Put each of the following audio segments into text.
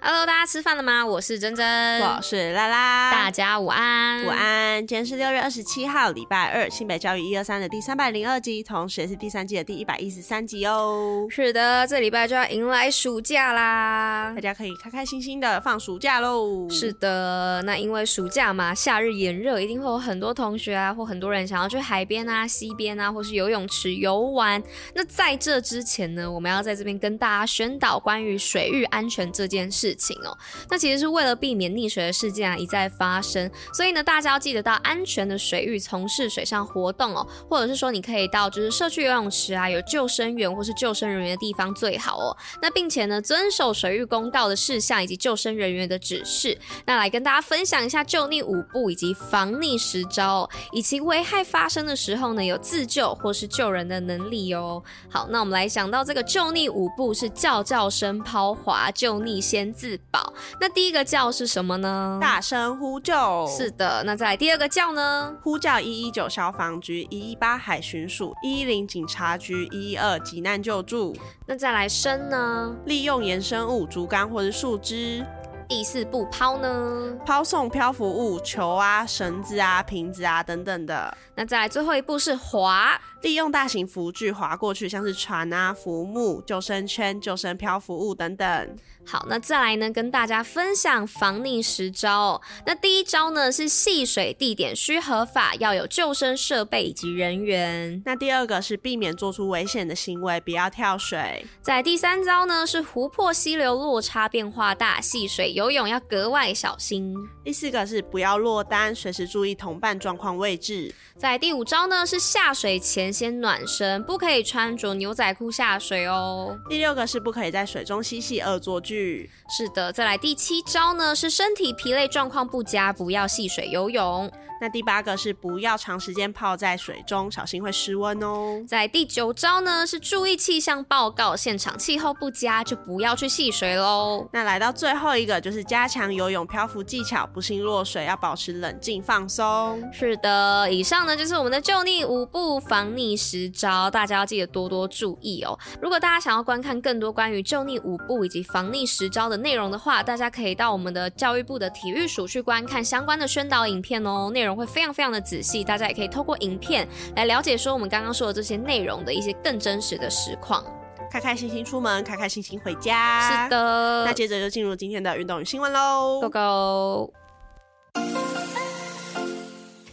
Hello，大家吃饭了吗？我是珍珍，我是拉拉，大家午安，午安。今天是六月二十七号，礼拜二，新北教育一二三的第三百零二集，同时也是第三季的第一百一十三集哦。是的，这礼拜就要迎来暑假啦，大家可以开开心心的放暑假喽。是的，那因为暑假嘛，夏日炎热，一定会有很多同学啊，或很多人想要去海边啊、溪边啊，或是游泳池游玩。那在这之前呢，我们要在这边跟大家宣导关于水域安全这件事。事情哦，那其实是为了避免溺水的事件啊一再发生，所以呢，大家要记得到安全的水域从事水上活动哦，或者是说你可以到就是社区游泳池啊，有救生员或是救生人员的地方最好哦。那并且呢，遵守水域公道的事项以及救生人员的指示。那来跟大家分享一下救溺五步以及防溺十招，以及危害发生的时候呢，有自救或是救人的能力哦。好，那我们来想到这个救溺五步是叫叫声抛滑救溺先自保。那第一个叫是什么呢？大声呼救。是的，那再来第二个叫呢？呼叫一一九消防局、一一八海巡署、一一零警察局、一一二急难救助。那再来升呢？利用延伸物、竹竿或者树枝。第四步抛呢？抛送漂浮物、球啊、绳子啊、瓶子啊等等的。那再来最后一步是划，利用大型浮具划过去，像是船啊、浮木、救生圈、救生漂浮物等等。好，那再来呢，跟大家分享防溺十招哦。那第一招呢是戏水地点需合法，要有救生设备以及人员。那第二个是避免做出危险的行为，不要跳水。在第三招呢是湖泊溪流落差变化大，戏水游泳要格外小心。第四个是不要落单，随时注意同伴状况位置。在第五招呢是下水前先暖身，不可以穿着牛仔裤下水哦。第六个是不可以在水中嬉戏恶作剧。是的，再来第七招呢，是身体疲累状况不佳，不要戏水游泳。那第八个是不要长时间泡在水中，小心会失温哦。在第九招呢，是注意气象报告，现场气候不佳就不要去戏水喽。那来到最后一个就是加强游泳漂浮技巧，不幸落水要保持冷静放松。是的，以上呢就是我们的救溺五步防溺十招，大家要记得多多注意哦。如果大家想要观看更多关于救溺五步以及防溺十招的内容的话，大家可以到我们的教育部的体育署去观看相关的宣导影片哦，内容。会非常非常的仔细，大家也可以透过影片来了解说我们刚刚说的这些内容的一些更真实的实况。开开心心出门，开开心心回家。是的，那接着就进入今天的运动与新闻喽，Go Go！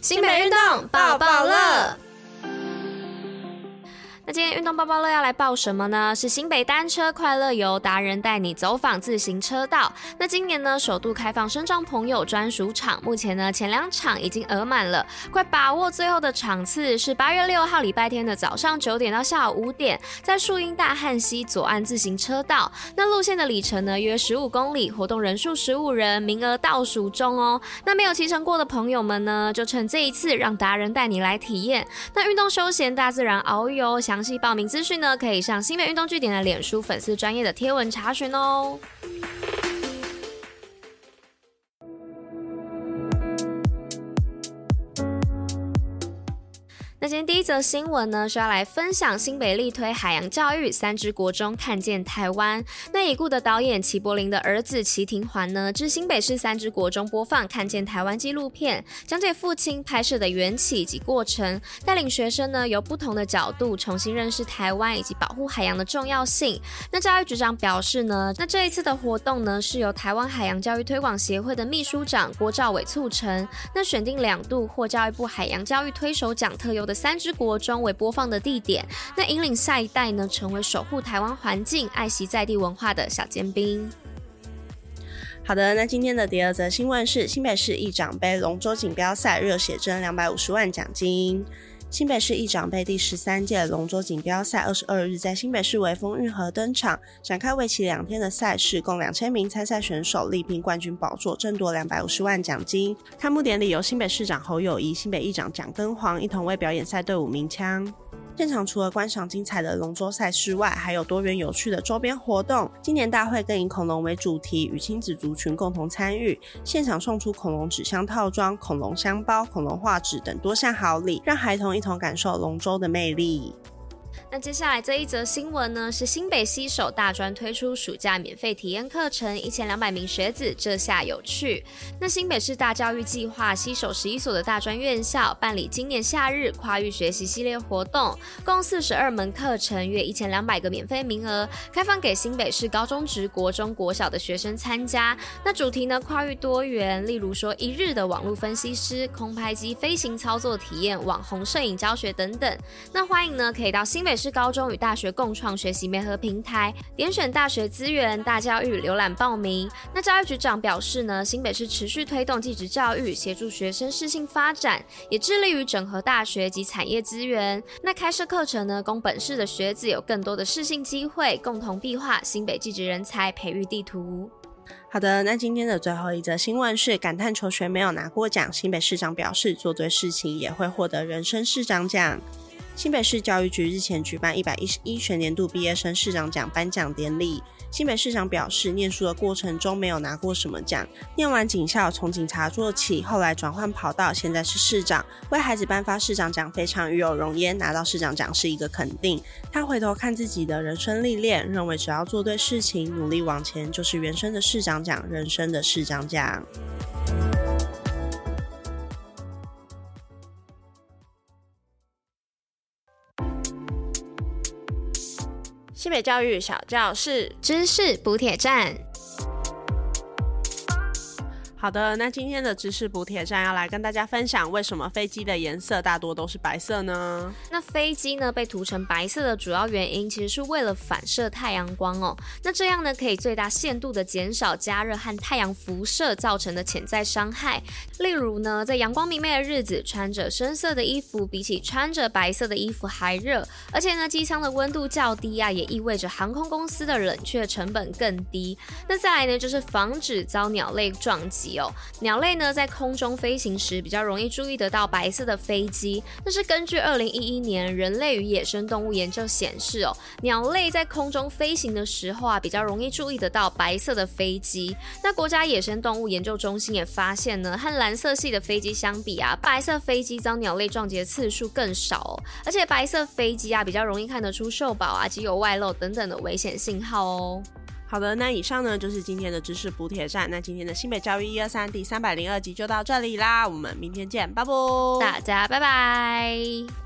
新北运动爆爆乐。今天运动包包乐要来报什么呢？是新北单车快乐游达人带你走访自行车道。那今年呢，首度开放身障朋友专属场，目前呢前两场已经额满了，快把握最后的场次，是八月六号礼拜天的早上九点到下午五点，在树荫大汉溪左岸自行车道。那路线的里程呢约十五公里，活动人数十五人，名额倒数中哦。那没有骑乘过的朋友们呢，就趁这一次让达人带你来体验。那运动休闲大自然遨游想。细报名资讯呢，可以上新北运动据点的脸书粉丝专业的贴文查询哦。那今天第一则新闻呢，是要来分享新北力推海洋教育，三芝国中看见台湾。那已故的导演齐柏林的儿子齐庭环呢，至新北市三芝国中播放《看见台湾》纪录片，讲解父亲拍摄的缘起及过程，带领学生呢由不同的角度重新认识台湾以及保护海洋的重要性。那教育局长表示呢，那这一次的活动呢是由台湾海洋教育推广协会的秘书长郭兆伟促成，那选定两度获教育部海洋教育推手奖特优的三芝国中为播放的地点，那引领下一代呢，成为守护台湾环境、爱惜在地文化的小尖兵。好的，那今天的第二则新闻是新北市议长杯龙舟锦标赛热血争两百五十万奖金。新北市议长杯第十三届龙舟锦标赛二十二日在新北市维风运河登场，展开为期两天的赛事，共两千名参赛选手力拼冠军宝座，争夺两百五十万奖金。开幕典礼由新北市长侯友谊、新北议长蒋根煌一同为表演赛队伍鸣枪。现场除了观赏精彩的龙舟赛事外，还有多元有趣的周边活动。今年大会更以恐龙为主题，与亲子族群共同参与，现场送出恐龙纸箱套装、恐龙箱包、恐龙画纸等多项好礼，让孩童一同感受龙舟的魅力。那接下来这一则新闻呢，是新北西首大专推出暑假免费体验课程，一千两百名学子这下有趣。那新北市大教育计划西首十一所的大专院校，办理今年夏日跨域学习系列活动，共四十二门课程，约一千两百个免费名额，开放给新北市高中职、国中、国小的学生参加。那主题呢，跨域多元，例如说一日的网络分析师、空拍机飞行操作体验、网红摄影教学等等。那欢迎呢，可以到新北市是高中与大学共创学习媒合平台，点选大学资源、大教育浏览报名。那教育局长表示呢，新北市持续推动技职教育，协助学生适性发展，也致力于整合大学及产业资源。那开设课程呢，供本市的学子有更多的适性机会，共同壁画新北技职人才培育地图。好的，那今天的最后一则新闻是感叹求学没有拿过奖，新北市长表示做对事情也会获得人生市长奖。新北市教育局日前举办一百一十一学年度毕业生市长奖颁奖典礼。新北市长表示，念书的过程中没有拿过什么奖，念完警校从警察做起，后来转换跑道，现在是市长，为孩子颁发市长奖非常与有荣焉。拿到市长奖是一个肯定。他回头看自己的人生历练，认为只要做对事情，努力往前，就是原生的市长奖，人生的市长奖。新北教育小教室，知识补铁站。好的，那今天的知识补铁站要来跟大家分享，为什么飞机的颜色大多都是白色呢？那飞机呢被涂成白色的主要原因，其实是为了反射太阳光哦。那这样呢，可以最大限度的减少加热和太阳辐射造成的潜在伤害。例如呢，在阳光明媚的日子，穿着深色的衣服，比起穿着白色的衣服还热。而且呢，机舱的温度较低啊，也意味着航空公司的冷却成本更低。那再来呢，就是防止遭鸟类撞击。有鸟类呢，在空中飞行时比较容易注意得到白色的飞机。那是根据二零一一年人类与野生动物研究显示哦，鸟类在空中飞行的时候啊，比较容易注意得到白色的飞机。那国家野生动物研究中心也发现呢，和蓝色系的飞机相比啊，白色飞机遭鸟类撞击的次数更少，而且白色飞机啊，比较容易看得出受保啊、机油外漏等等的危险信号哦。好的，那以上呢就是今天的知识补铁站。那今天的新北教育一二三第三百零二集就到这里啦，我们明天见，拜拜，大家拜拜。